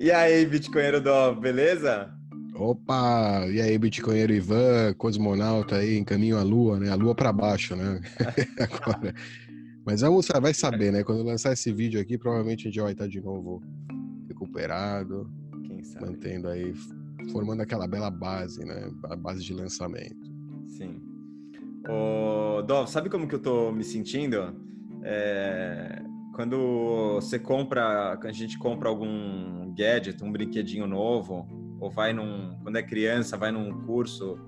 E aí, Bitcoinheiro do, beleza? Opa! E aí, Bitcoinheiro Ivan, cosmonauta aí em caminho à Lua, né? A Lua para baixo, né? Agora. Mas vamos, vai saber, né? Quando lançar esse vídeo aqui, provavelmente a gente vai estar de novo recuperado, mantendo aí, formando aquela bela base, né? A base de lançamento. Sim. Ô, Dov, sabe como que eu tô me sentindo? É... Quando você compra, quando a gente compra algum gadget, um brinquedinho novo, ou vai num, quando é criança, vai num curso,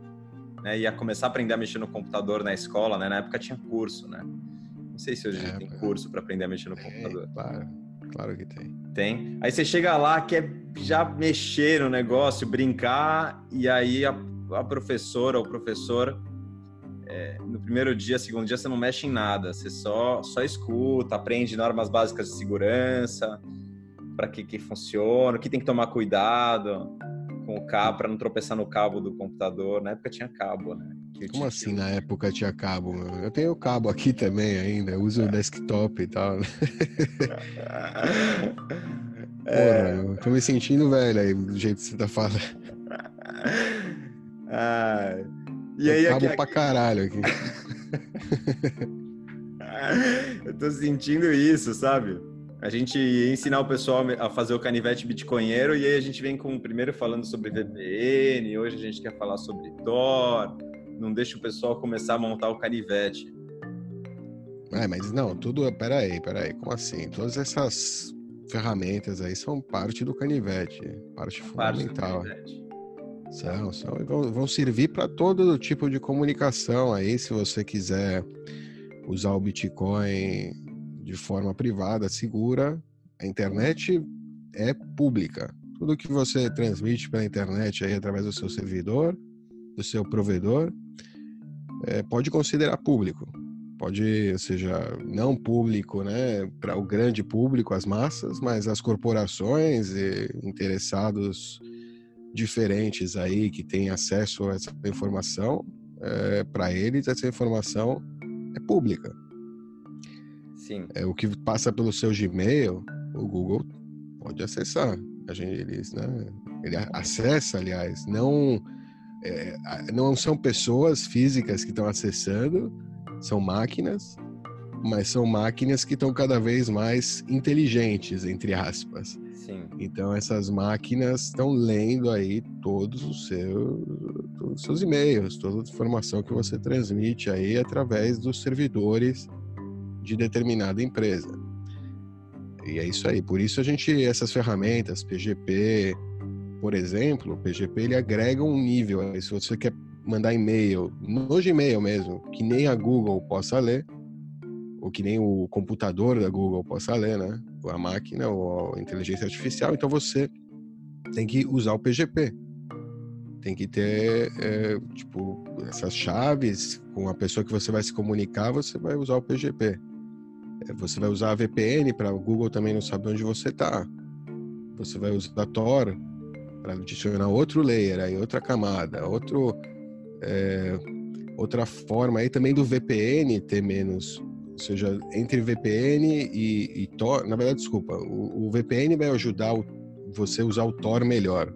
né, ia começar a aprender a mexer no computador na escola, né? Na época tinha curso, né? Não sei se hoje é, tem curso para aprender a mexer no é, computador. Claro, claro que tem. Tem. Aí você chega lá, quer já mexer no negócio, brincar, e aí a, a professora ou o professor é, no primeiro dia, segundo dia, você não mexe em nada, você só, só escuta, aprende normas básicas de segurança, para que, que funciona, o que tem que tomar cuidado com o cabo, para não tropeçar no cabo do computador. Na época tinha cabo, né? Como assim na época tinha cabo? Eu tenho cabo aqui também ainda, eu uso o desktop e tal. É... Porra, eu tô me sentindo velho aí, do jeito que você tá falando. Ah, e aí, cabo aqui, pra caralho aqui. eu tô sentindo isso, sabe? A gente ensinar o pessoal a fazer o canivete bitcoinheiro e aí a gente vem com primeiro falando sobre VPN, hoje a gente quer falar sobre Tor, não deixa o pessoal começar a montar o canivete. É, mas não, tudo. Peraí, peraí, como assim? Todas essas ferramentas aí são parte do canivete, parte fundamental. Parte são, são, vão, servir para todo tipo de comunicação aí, se você quiser usar o Bitcoin de forma privada, segura. A internet é pública. Tudo que você transmite pela internet aí através do seu servidor, do seu provedor, é, pode considerar público. Pode, ou seja, não público, né, para o grande público, as massas, mas as corporações e interessados diferentes aí que têm acesso a essa informação, é, para eles essa informação é pública. Sim. É, o que passa pelo seu Gmail, o Google pode acessar. A gente, eles, né, ele acessa, aliás, não é, não são pessoas físicas que estão acessando, são máquinas, mas são máquinas que estão cada vez mais inteligentes, entre aspas. Sim. Então essas máquinas estão lendo aí todos os, seus, todos os seus e-mails, toda a informação que você transmite aí através dos servidores de determinada empresa. E é isso aí. Por isso a gente essas ferramentas, PGP, por exemplo, o PGP ele agrega um nível. Aí, se você quer mandar e-mail no Gmail mesmo, que nem a Google possa ler, ou que nem o computador da Google possa ler, né? Ou a máquina ou a inteligência artificial. Então você tem que usar o PGP. Tem que ter, é, tipo, essas chaves com a pessoa que você vai se comunicar, você vai usar o PGP. É, você vai usar a VPN para o Google também não saber onde você está. Você vai usar Tor para adicionar outro layer, aí outra camada, outro é, outra forma aí também do VPN ter menos, seja, entre VPN e, e Tor, na verdade, desculpa, o, o VPN vai ajudar o, você usar o Tor melhor.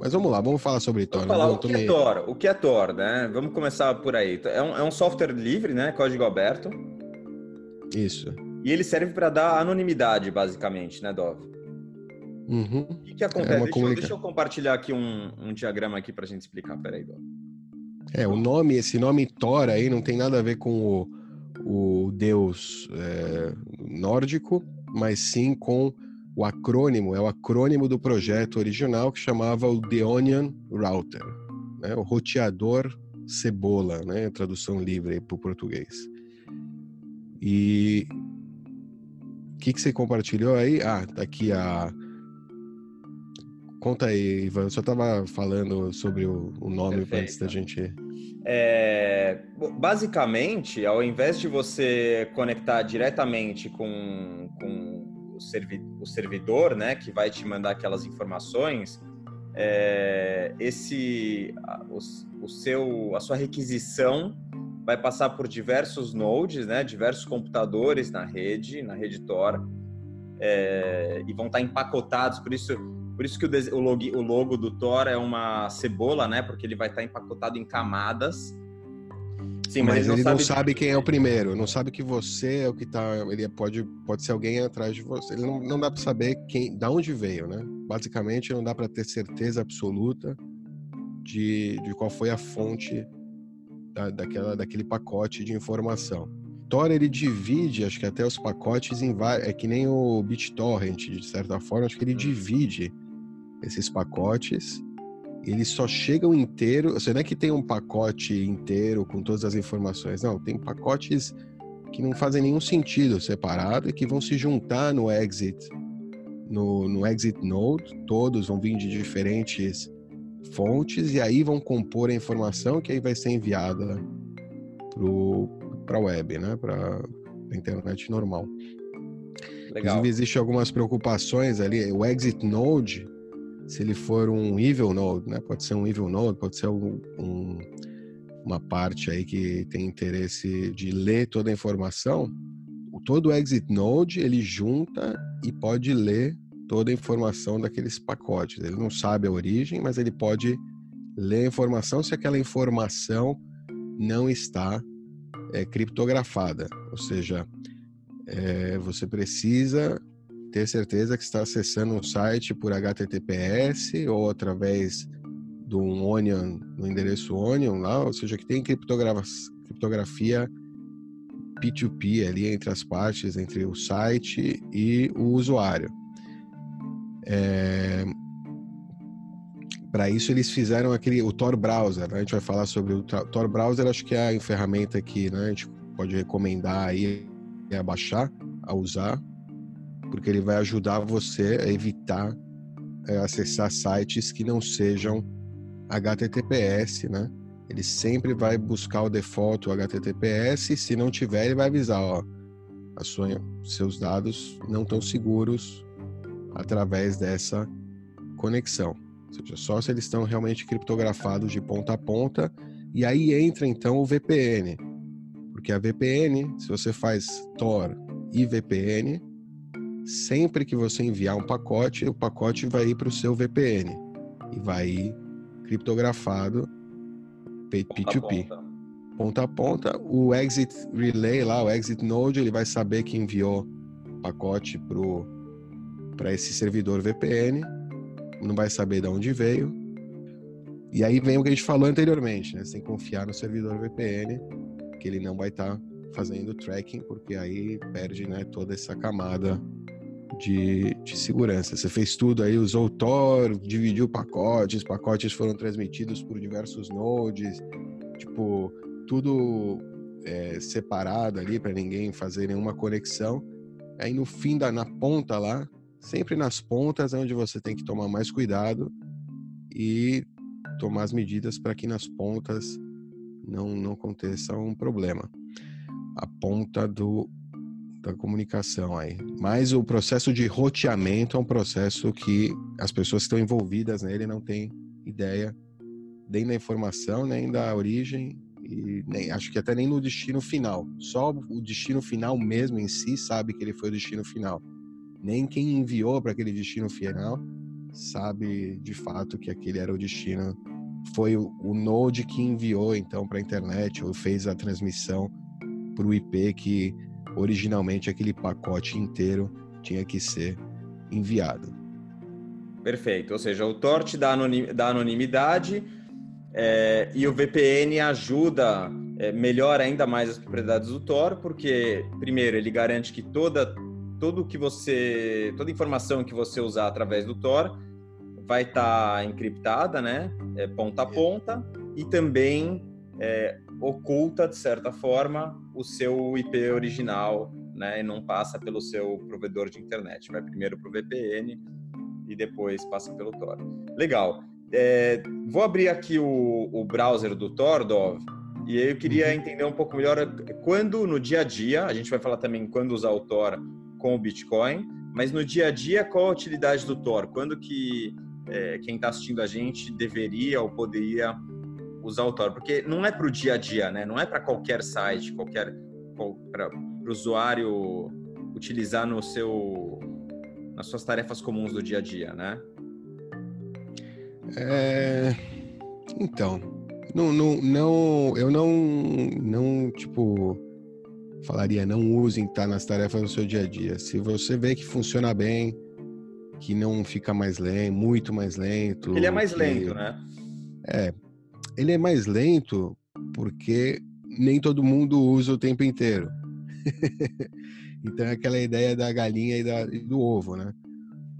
Mas vamos lá, vamos falar sobre Tor. Vamos falar o que é Tor, o que é Tor, né? Vamos começar por aí. É um, é um software livre, né? Código aberto. Isso. E ele serve para dar anonimidade, basicamente, né, Dov? Uhum. O que, que acontece? É deixa, comunica... deixa, eu compartilhar aqui um, um diagrama aqui para a gente explicar. Peraí, Dov. É, o nome, esse nome Thor aí não tem nada a ver com o, o deus é, nórdico, mas sim com o acrônimo, é o acrônimo do projeto original que chamava o The Onion Router, né, o roteador cebola, né, tradução livre para o português. E o que, que você compartilhou aí? Ah, tá aqui a. Conta aí, Ivan. Eu só estava falando sobre o, o nome Perfeito. antes da gente. É, basicamente, ao invés de você conectar diretamente com, com o, servi o servidor, né, que vai te mandar aquelas informações, é, esse, o, o seu, a sua requisição vai passar por diversos nodes, né, diversos computadores na rede, na rede Tor, é, e vão estar empacotados. Por isso, por isso que o, o, logo, o logo do Tor é uma cebola, né, porque ele vai estar empacotado em camadas. Sim, mas, mas ele, não, ele sabe... não, sabe... quem é o primeiro, não sabe que você é o que está. Ele pode, pode ser alguém atrás de você. Ele não, não dá para saber quem, da onde veio, né? Basicamente, não dá para ter certeza absoluta de, de qual foi a fonte da, daquela, daquele pacote de informação. Tor ele divide, acho que até os pacotes em vários, é que nem o BitTorrent, de certa forma, acho que ele divide esses pacotes. Eles só chegam inteiro, você não é que tem um pacote inteiro com todas as informações, não, tem pacotes que não fazem nenhum sentido separado e que vão se juntar no exit, no, no exit node, todos vão vir de diferentes fontes e aí vão compor a informação que aí vai ser enviada para a web, né? para a internet normal. Legal. Inclusive, existem algumas preocupações ali. O exit node, se ele for um evil node, né? pode ser um evil node, pode ser um, um, uma parte aí que tem interesse de ler toda a informação. Todo exit node ele junta e pode ler toda a informação daqueles pacotes. Ele não sabe a origem, mas ele pode ler a informação se aquela informação não está é, criptografada. Ou seja, é, você precisa ter certeza que está acessando um site por HTTPS ou através um Onion, no endereço Onion lá, ou seja, que tem criptografia P2P ali entre as partes, entre o site e o usuário. É... Para isso eles fizeram aquele o Tor Browser, né? A gente vai falar sobre o Tor Browser, acho que é a ferramenta que né, a gente pode recomendar aí a baixar, a usar, porque ele vai ajudar você a evitar é, acessar sites que não sejam HTTPS, né? Ele sempre vai buscar o default o HTTPS, e se não tiver, ele vai avisar, ó, a sua, seus dados não estão seguros através dessa conexão. Ou seja, só se eles estão realmente criptografados de ponta a ponta. E aí entra então o VPN. Porque a VPN, se você faz Tor e VPN, sempre que você enviar um pacote, o pacote vai ir para o seu VPN e vai ir criptografado P2P. Ponta a ponta. O exit relay lá, o exit node, ele vai saber que enviou pacote pro para esse servidor VPN, não vai saber de onde veio. E aí vem o que a gente falou anteriormente, né? Você tem que confiar no servidor VPN, que ele não vai estar tá fazendo tracking, porque aí perde né, toda essa camada de, de, segurança. Você fez tudo aí, usou o Tor, dividiu pacotes, pacotes foram transmitidos por diversos nodes, tipo, tudo é, separado ali para ninguém fazer nenhuma conexão. Aí no fim da na ponta lá, sempre nas pontas é onde você tem que tomar mais cuidado e tomar as medidas para que nas pontas não, não aconteça um problema. A ponta do, da comunicação aí. Mas o processo de roteamento é um processo que as pessoas que estão envolvidas nele não têm ideia nem da informação, nem da origem, e nem, acho que até nem no destino final. Só o destino final mesmo em si sabe que ele foi o destino final nem quem enviou para aquele destino final sabe de fato que aquele era o destino. Foi o, o Node que enviou então para a internet ou fez a transmissão para o IP que originalmente aquele pacote inteiro tinha que ser enviado. Perfeito. Ou seja, o Tor te dá, anonim, dá anonimidade é, e o VPN ajuda, é, melhora ainda mais as propriedades do Tor, porque, primeiro, ele garante que toda tudo que você, toda informação que você usar através do Tor vai estar tá encriptada, né, é, ponta a ponta, e também é, oculta de certa forma o seu IP original, né, e não passa pelo seu provedor de internet. Vai primeiro para o VPN e depois passa pelo Tor. Legal. É, vou abrir aqui o, o browser do Tor, Dov, e eu queria uhum. entender um pouco melhor quando no dia a dia, a gente vai falar também quando usar o Tor com o Bitcoin, mas no dia a dia, qual a utilidade do Tor? Quando que é, quem está assistindo a gente deveria ou poderia usar o Tor? Porque não é para o dia a dia, né? Não é para qualquer site, qualquer para o usuário utilizar no seu nas suas tarefas comuns do dia a dia, né? É... Então, não, não, não, eu não, não, tipo, falaria não usem tá nas tarefas do seu dia a dia. Se você vê que funciona bem, que não fica mais lento, muito mais lento. Ele é mais que... lento, né? É, ele é mais lento porque nem todo mundo usa o tempo inteiro. então é aquela ideia da galinha e, da, e do ovo, né?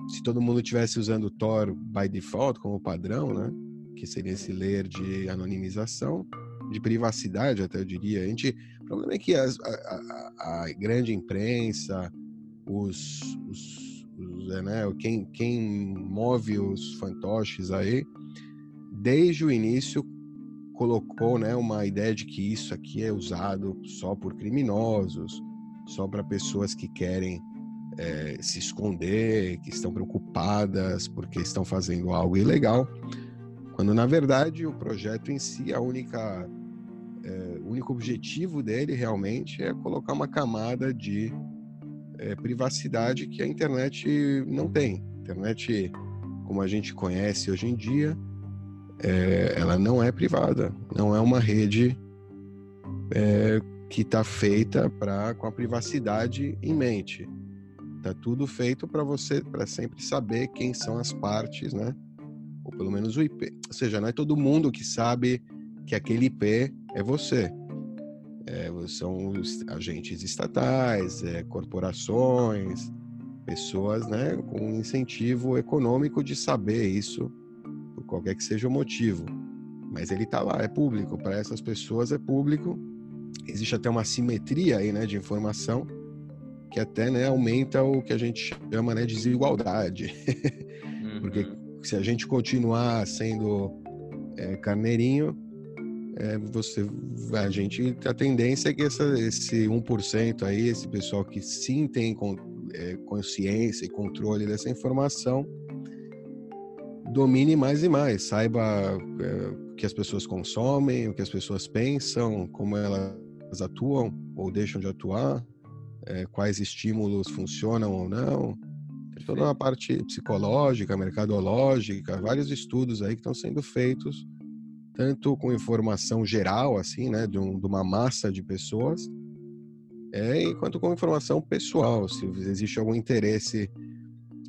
Se todo mundo tivesse usando o Tor by default como padrão, né? Que seria esse layer de anonimização, de privacidade, até eu diria. A gente, o problema é que as, a, a, a, grande imprensa, os, os, os é, né, quem, quem move os fantoches aí, desde o início colocou né, uma ideia de que isso aqui é usado só por criminosos, só para pessoas que querem é, se esconder, que estão preocupadas porque estão fazendo algo ilegal, quando na verdade o projeto em si, a única, é, o único objetivo dele realmente é colocar uma camada de é, privacidade que a internet não tem. A internet, como a gente conhece hoje em dia, é, ela não é privada, não é uma rede é, que está feita para com a privacidade em mente. Tá tudo feito para você, para sempre saber quem são as partes, né? Ou pelo menos o IP. Ou seja, não é todo mundo que sabe que aquele IP é você. É, são agentes estatais, é, corporações, pessoas, né, com incentivo econômico de saber isso qualquer que seja o motivo. Mas ele está lá, é público. Para essas pessoas é público. Existe até uma simetria aí, né, de informação que até, né, aumenta o que a gente chama, né, de desigualdade. Uhum. Porque se a gente continuar sendo é, carneirinho, é, você, a gente, a tendência é que essa, esse 1% aí, esse pessoal que sim tem é, consciência e controle dessa informação, domine mais e mais, saiba é, o que as pessoas consomem, o que as pessoas pensam, como elas atuam ou deixam de atuar, é, quais estímulos funcionam ou não. Tem toda uma parte psicológica, mercadológica, vários estudos aí que estão sendo feitos, tanto com informação geral, assim, né, de, um, de uma massa de pessoas, é, quanto com informação pessoal, se existe algum interesse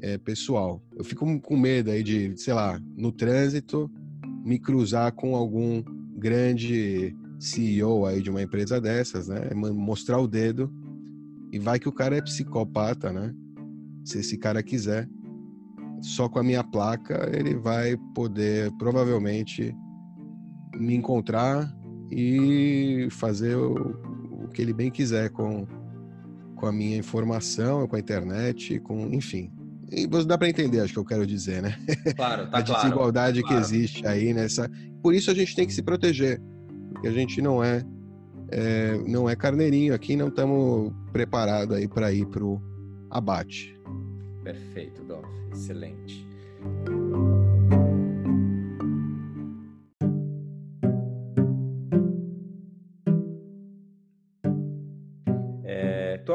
é, pessoal. Eu fico com medo aí de, sei lá, no trânsito, me cruzar com algum grande CEO aí de uma empresa dessas, né? Mostrar o dedo e vai que o cara é psicopata, né? Se esse cara quiser, só com a minha placa ele vai poder provavelmente me encontrar e fazer o, o que ele bem quiser com, com a minha informação, com a internet, com enfim. E dá para entender, acho que eu quero dizer, né? Claro, tá a desigualdade claro. que existe aí nessa. Por isso a gente tem que se proteger, porque a gente não é, é não é carneirinho aqui, não estamos preparados aí para ir pro abate. Perfeito, Dov, excelente.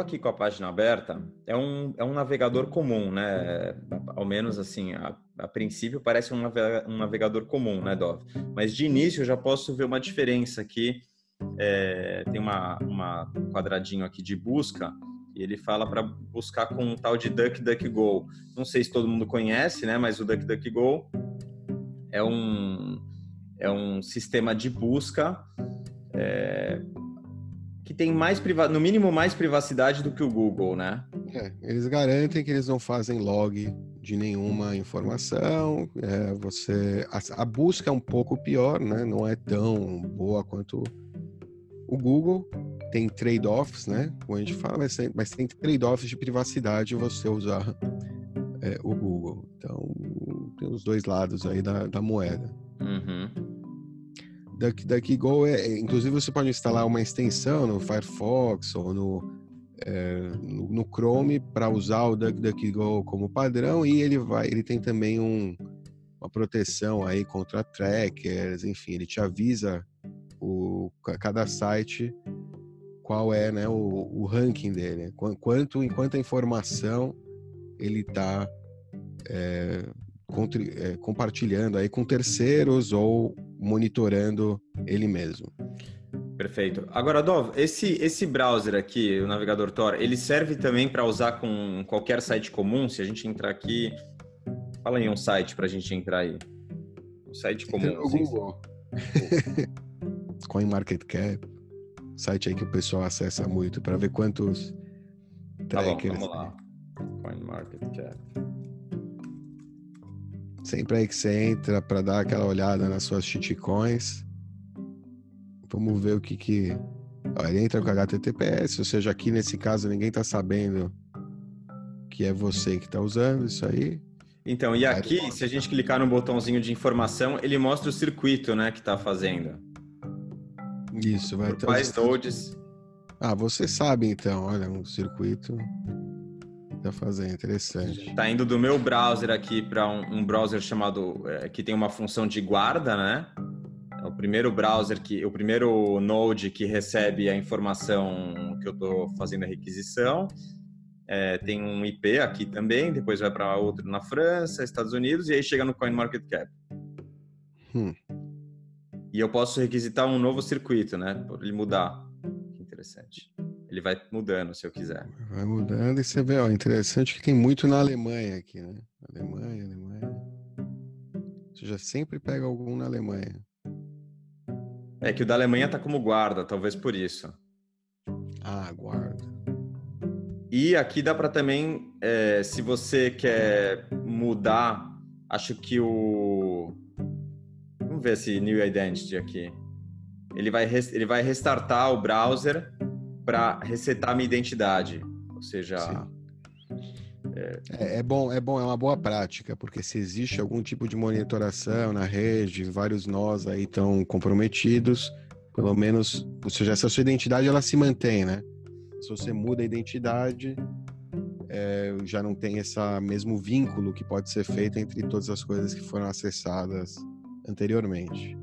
Aqui com a página aberta, é um, é um navegador comum, né? Ao menos assim, a, a princípio parece um, um navegador comum, né, Dov? Mas de início eu já posso ver uma diferença aqui. É, tem uma, uma um quadradinho aqui de busca e ele fala para buscar com um tal de DuckDuckGo. Não sei se todo mundo conhece, né? Mas o DuckDuckGo é um é um sistema de busca é, que tem mais no mínimo mais privacidade do que o Google, né? É, eles garantem que eles não fazem log de nenhuma informação. É, você a, a, busca é um pouco pior, né? Não é tão boa quanto o Google. Tem trade-offs, né? Como a gente fala, mas tem, mas tem trade-offs de privacidade você usar é, o Google. Então tem os dois lados aí da, da moeda. Uhum. DuckDuckGo é, é, inclusive você pode instalar uma extensão no Firefox ou no, é, no, Chrome para usar o DuckDuckGo como padrão e ele vai, ele tem também um, uma proteção aí contra trackers, enfim, ele te avisa o, cada site qual é né, o, o ranking dele, quanto, enquanto a informação ele está é, é, compartilhando aí com terceiros ou monitorando ele mesmo. Perfeito. Agora, Dov, esse, esse browser aqui, o navegador Tor, ele serve também para usar com qualquer site comum? Se a gente entrar aqui, fala aí um site para a gente entrar aí. Um site comum. Então, assim, Google. CoinMarketCap, site aí que o pessoal acessa muito para ver quantos tá trackers. Bom, vamos lá. CoinMarketCap. Sempre aí que você entra para dar aquela olhada nas suas shitcoins. Vamos ver o que que. Ó, ele entra com HTTPS, ou seja, aqui nesse caso ninguém está sabendo que é você que está usando isso aí. Então, e aqui, se a gente clicar no botãozinho de informação, ele mostra o circuito, né, que está fazendo. Isso, vai ter. Quais nodes? Ah, você sabe então, olha, um circuito tá fazendo, interessante. Tá indo do meu browser aqui para um, um, browser chamado é, que tem uma função de guarda, né? É o primeiro browser que, o primeiro node que recebe a informação que eu estou fazendo a requisição. É, tem um IP aqui também, depois vai para outro na França, Estados Unidos e aí chega no CoinMarketCap. Hum. E eu posso requisitar um novo circuito, né? Por ele mudar. Que interessante. Ele vai mudando se eu quiser. Vai mudando e você vê, ó, interessante que tem muito na Alemanha aqui, né? Alemanha, Alemanha. Você já sempre pega algum na Alemanha. É que o da Alemanha tá como guarda, talvez por isso. Ah, guarda. E aqui dá para também, é, se você quer mudar, acho que o. Vamos ver esse New Identity aqui. Ele vai, ele vai restartar o browser para resetar minha identidade. Ou seja. É... É, é... bom, é bom, é uma boa prática, porque se existe algum tipo de monitoração na rede, vários nós aí estão comprometidos, pelo menos, ou seja, essa sua identidade ela se mantém, né? Se você muda a identidade, é, já não tem esse mesmo vínculo que pode ser feito entre todas as coisas que foram acessadas anteriormente.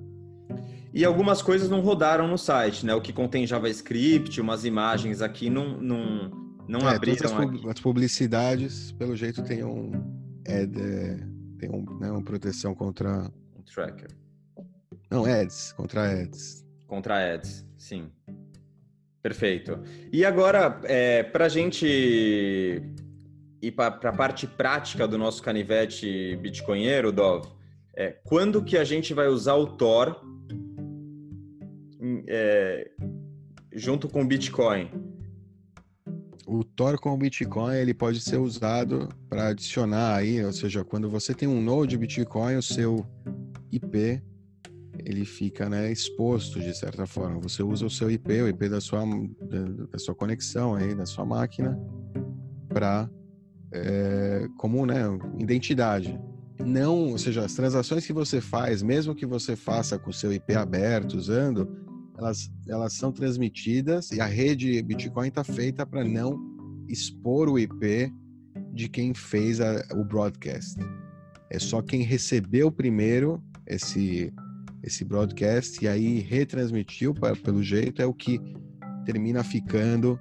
E algumas coisas não rodaram no site, né? O que contém JavaScript, umas imagens aqui não, não, não é, abriram as, aqui. As publicidades, pelo jeito, tem um, é, tem um, né, uma proteção contra... Um tracker. Não, ads, contra ads. Contra ads, sim. Perfeito. E agora, é, para a gente ir para a parte prática do nosso canivete bitcoinheiro, Dov, é, quando que a gente vai usar o Tor é, junto com o Bitcoin? O Tor com o Bitcoin ele pode ser usado para adicionar aí, ou seja, quando você tem um node Bitcoin, o seu IP ele fica né, exposto de certa forma. Você usa o seu IP, o IP da sua, da, sua conexão aí, da sua máquina, para é, como né, identidade. Não, ou seja, as transações que você faz, mesmo que você faça com o seu IP aberto, usando, elas, elas são transmitidas e a rede Bitcoin está feita para não expor o IP de quem fez a, o broadcast. É só quem recebeu primeiro esse, esse broadcast e aí retransmitiu, pra, pelo jeito, é o que termina ficando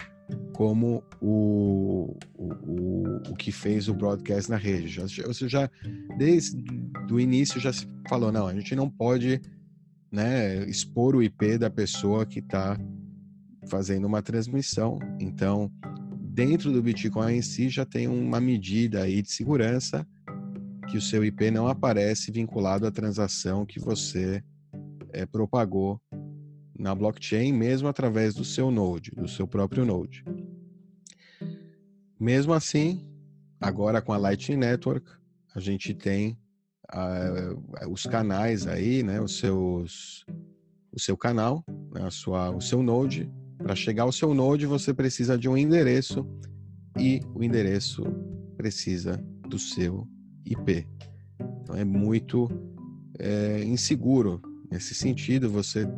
como o, o, o, o que fez o broadcast na rede. Já, você já, desde o início, já se falou, não, a gente não pode né, expor o IP da pessoa que está fazendo uma transmissão. Então, dentro do Bitcoin em si já tem uma medida aí de segurança que o seu IP não aparece vinculado à transação que você é, propagou na blockchain, mesmo através do seu node, do seu próprio node. Mesmo assim, agora com a Lightning Network, a gente tem os canais aí, né, os seus, o seu canal, né, a sua, o seu node. Para chegar ao seu node, você precisa de um endereço e o endereço precisa do seu IP. Então é muito é, inseguro nesse sentido. Você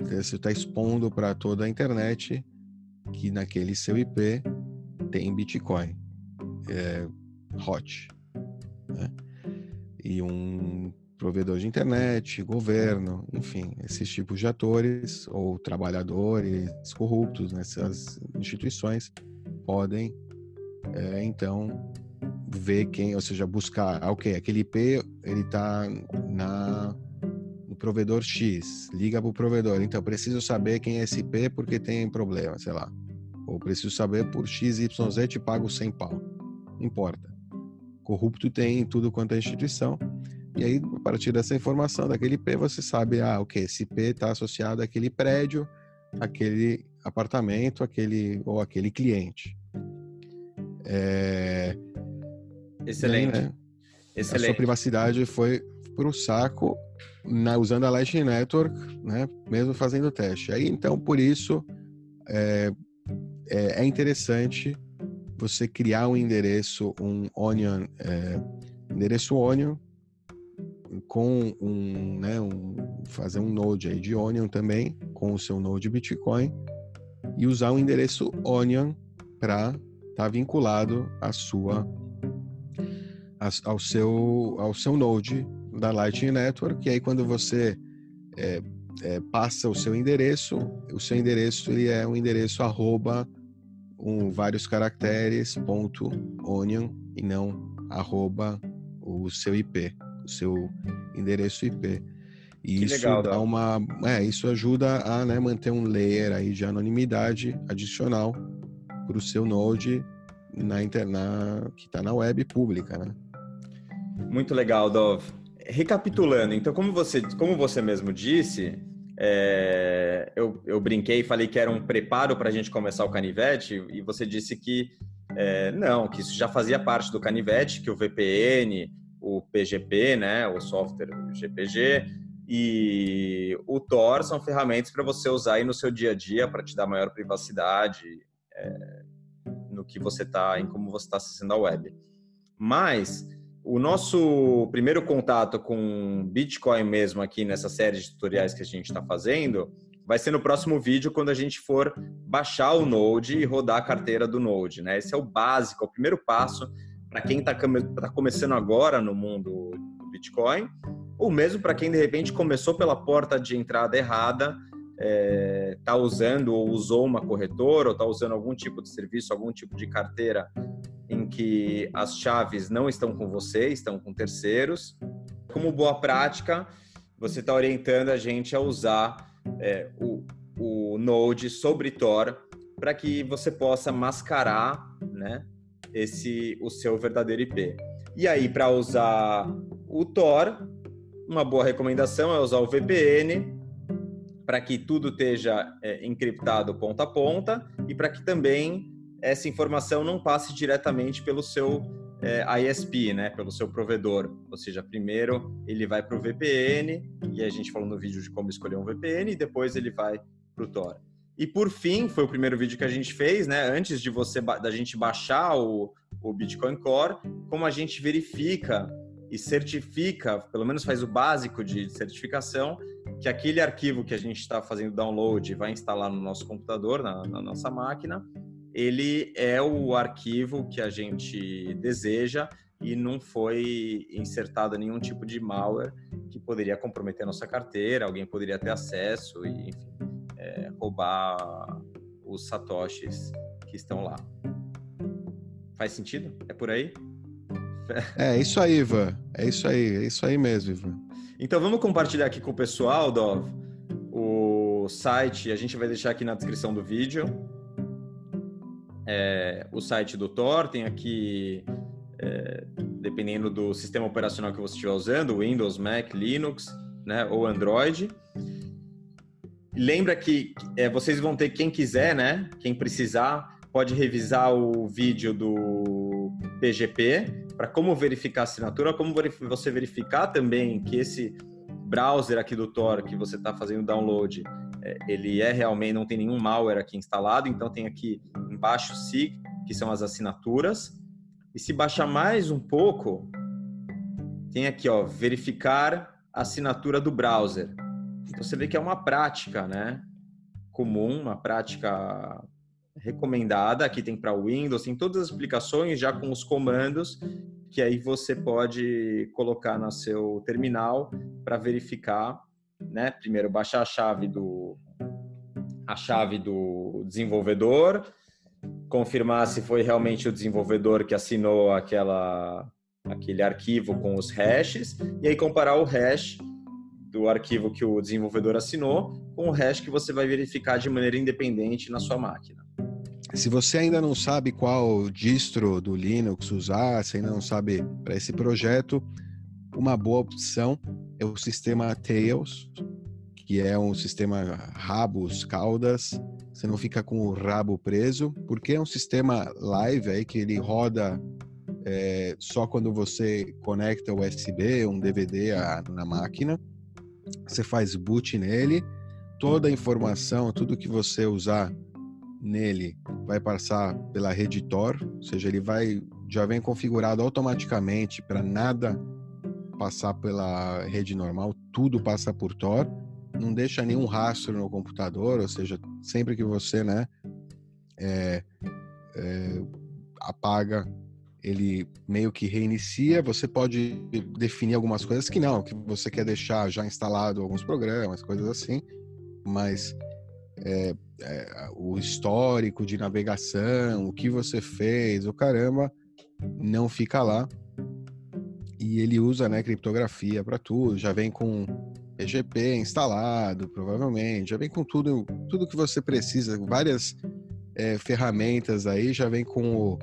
está expondo para toda a internet que naquele seu IP tem Bitcoin é, hot. Né? E um provedor de internet, governo, enfim, esses tipos de atores ou trabalhadores corruptos nessas instituições podem, é, então, ver quem, ou seja, buscar, ah, ok, aquele IP ele está na no provedor X, liga para o provedor, então preciso saber quem é esse IP porque tem problema, sei lá, ou preciso saber por X, Y, Z te pago 100 pau, não importa. Corrupto tem tudo quanto é instituição, e aí, a partir dessa informação daquele IP, você sabe, ah, ok, esse IP está associado àquele prédio, aquele apartamento, aquele ou aquele cliente. É... Excelente. né? Excelente. A sua privacidade foi para o saco na, usando a Lightning Network, né? Mesmo fazendo o teste. Aí, então, por isso é, é, é interessante você criar um endereço, um Onion, é, endereço Onion com um, né, um, fazer um node aí de Onion também, com o seu node Bitcoin, e usar o um endereço Onion para estar tá vinculado à sua, ao, seu, ao seu node da Lightning Network, e aí quando você é, é, passa o seu endereço, o seu endereço ele é um endereço arroba um, vários caracteres ponto onion e não arroba o seu IP o seu endereço IP. E que isso legal, dá uma, é, isso ajuda a né, manter um layer aí de anonimidade adicional para o seu Node na internet que está na web pública, né? Muito legal, Dov. Recapitulando, então, como você, como você mesmo disse, é, eu, eu brinquei e falei que era um preparo para a gente começar o canivete, e você disse que é, não, que isso já fazia parte do canivete, que o VPN, o PGP, né, o software GPG, e o Tor são ferramentas para você usar aí no seu dia a dia para te dar maior privacidade é, no que você está, em como você está acessando a web. Mas o nosso primeiro contato com Bitcoin mesmo aqui nessa série de tutoriais que a gente está fazendo vai ser no próximo vídeo quando a gente for baixar o Node e rodar a carteira do Node, né? Esse é o básico, é o primeiro passo para quem está tá começando agora no mundo do Bitcoin, ou mesmo para quem de repente começou pela porta de entrada errada, está é, usando ou usou uma corretora, ou está usando algum tipo de serviço, algum tipo de carteira em que as chaves não estão com você, estão com terceiros. Como boa prática, você está orientando a gente a usar é, o, o Node sobre Tor para que você possa mascarar né, esse o seu verdadeiro IP. E aí, para usar o Tor, uma boa recomendação é usar o VPN para que tudo esteja é, encriptado ponta a ponta e para que também essa informação não passe diretamente pelo seu é, ISP, né, pelo seu provedor. Ou seja, primeiro ele vai para o VPN, e a gente falou no vídeo de como escolher um VPN, e depois ele vai para o Tor. E por fim, foi o primeiro vídeo que a gente fez, né? Antes de você da gente baixar o, o Bitcoin Core, como a gente verifica e certifica, pelo menos faz o básico de certificação, que aquele arquivo que a gente está fazendo download vai instalar no nosso computador, na, na nossa máquina, ele é o arquivo que a gente deseja e não foi insertado nenhum tipo de malware que poderia comprometer a nossa carteira, alguém poderia ter acesso e, enfim, é, roubar os satoshis que estão lá. Faz sentido? É por aí? É isso aí, Ivan. É isso aí, é isso aí mesmo, Ivan. Então vamos compartilhar aqui com o pessoal, Dov, o site, a gente vai deixar aqui na descrição do vídeo. É, o site do Tor, tem aqui, é, dependendo do sistema operacional que você estiver usando, Windows, Mac, Linux, né, ou Android. Lembra que é, vocês vão ter, quem quiser, né? Quem precisar, pode revisar o vídeo do PGP para como verificar a assinatura, como você verificar também que esse browser aqui do Tor que você está fazendo download, é, ele é realmente, não tem nenhum malware aqui instalado, então tem aqui embaixo SIG, que são as assinaturas. E se baixar mais um pouco, tem aqui, ó, verificar a assinatura do browser. Então, você vê que é uma prática, né? Comum, uma prática recomendada. Aqui tem para Windows, tem todas as aplicações já com os comandos que aí você pode colocar no seu terminal para verificar, né? Primeiro baixar a chave do a chave do desenvolvedor, confirmar se foi realmente o desenvolvedor que assinou aquela aquele arquivo com os hashes e aí comparar o hash do arquivo que o desenvolvedor assinou com o hash que você vai verificar de maneira independente na sua máquina. Se você ainda não sabe qual distro do Linux usar, se ainda não sabe para esse projeto, uma boa opção é o sistema Tails, que é um sistema rabos, caudas. Você não fica com o rabo preso, porque é um sistema live aí que ele roda é, só quando você conecta USB, um DVD a, na máquina. Você faz boot nele, toda a informação, tudo que você usar nele vai passar pela rede Tor, ou seja, ele vai já vem configurado automaticamente para nada passar pela rede normal, tudo passa por Tor, não deixa nenhum rastro no computador, ou seja, sempre que você, né, é, é, apaga, ele meio que reinicia. Você pode definir algumas coisas que não, que você quer deixar já instalado alguns programas, coisas assim, mas é, é, o histórico de navegação, o que você fez, o caramba, não fica lá. E ele usa né, criptografia para tudo, já vem com PGP instalado, provavelmente, já vem com tudo, tudo que você precisa, várias é, ferramentas aí, já vem com o,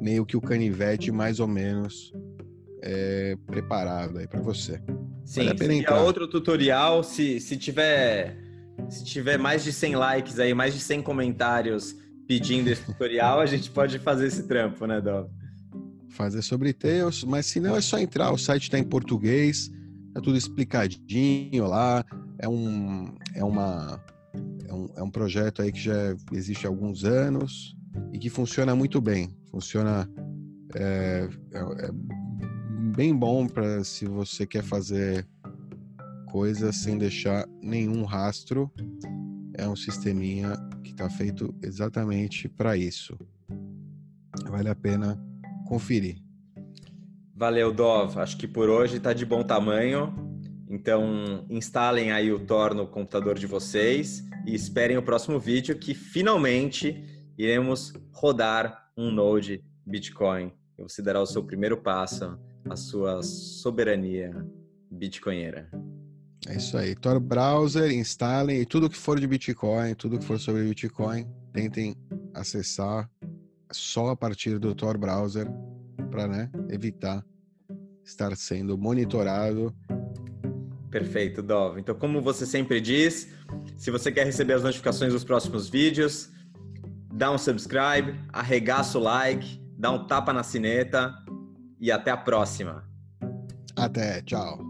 meio que o canivete mais ou menos é, preparado aí para você. Sim, vale a outro tutorial, se, se tiver se tiver mais de 100 likes aí, mais de 100 comentários pedindo esse tutorial, a gente pode fazer esse trampo, né, Dó? Fazer sobre Tails, mas se não é só entrar, o site está em português, tá tudo explicadinho lá, é um, é uma, é um, é um projeto aí que já existe há alguns anos e que funciona muito bem, funciona é, é, é bem bom para se você quer fazer coisa sem deixar nenhum rastro. É um sisteminha que está feito exatamente para isso. Vale a pena conferir. Valeu, Dov. Acho que por hoje está de bom tamanho. Então, instalem aí o Tor no computador de vocês e esperem o próximo vídeo que finalmente iremos rodar um Node Bitcoin. E você dará o seu primeiro passo à sua soberania bitcoinheira. É isso aí. Tor Browser, instalem e tudo que for de Bitcoin, tudo que for sobre Bitcoin, tentem acessar só a partir do Tor Browser para né, evitar estar sendo monitorado. Perfeito, Dov. Então, como você sempre diz, se você quer receber as notificações dos próximos vídeos, dá um subscribe, arregaça o like, dá um tapa na sineta e até a próxima. Até, tchau.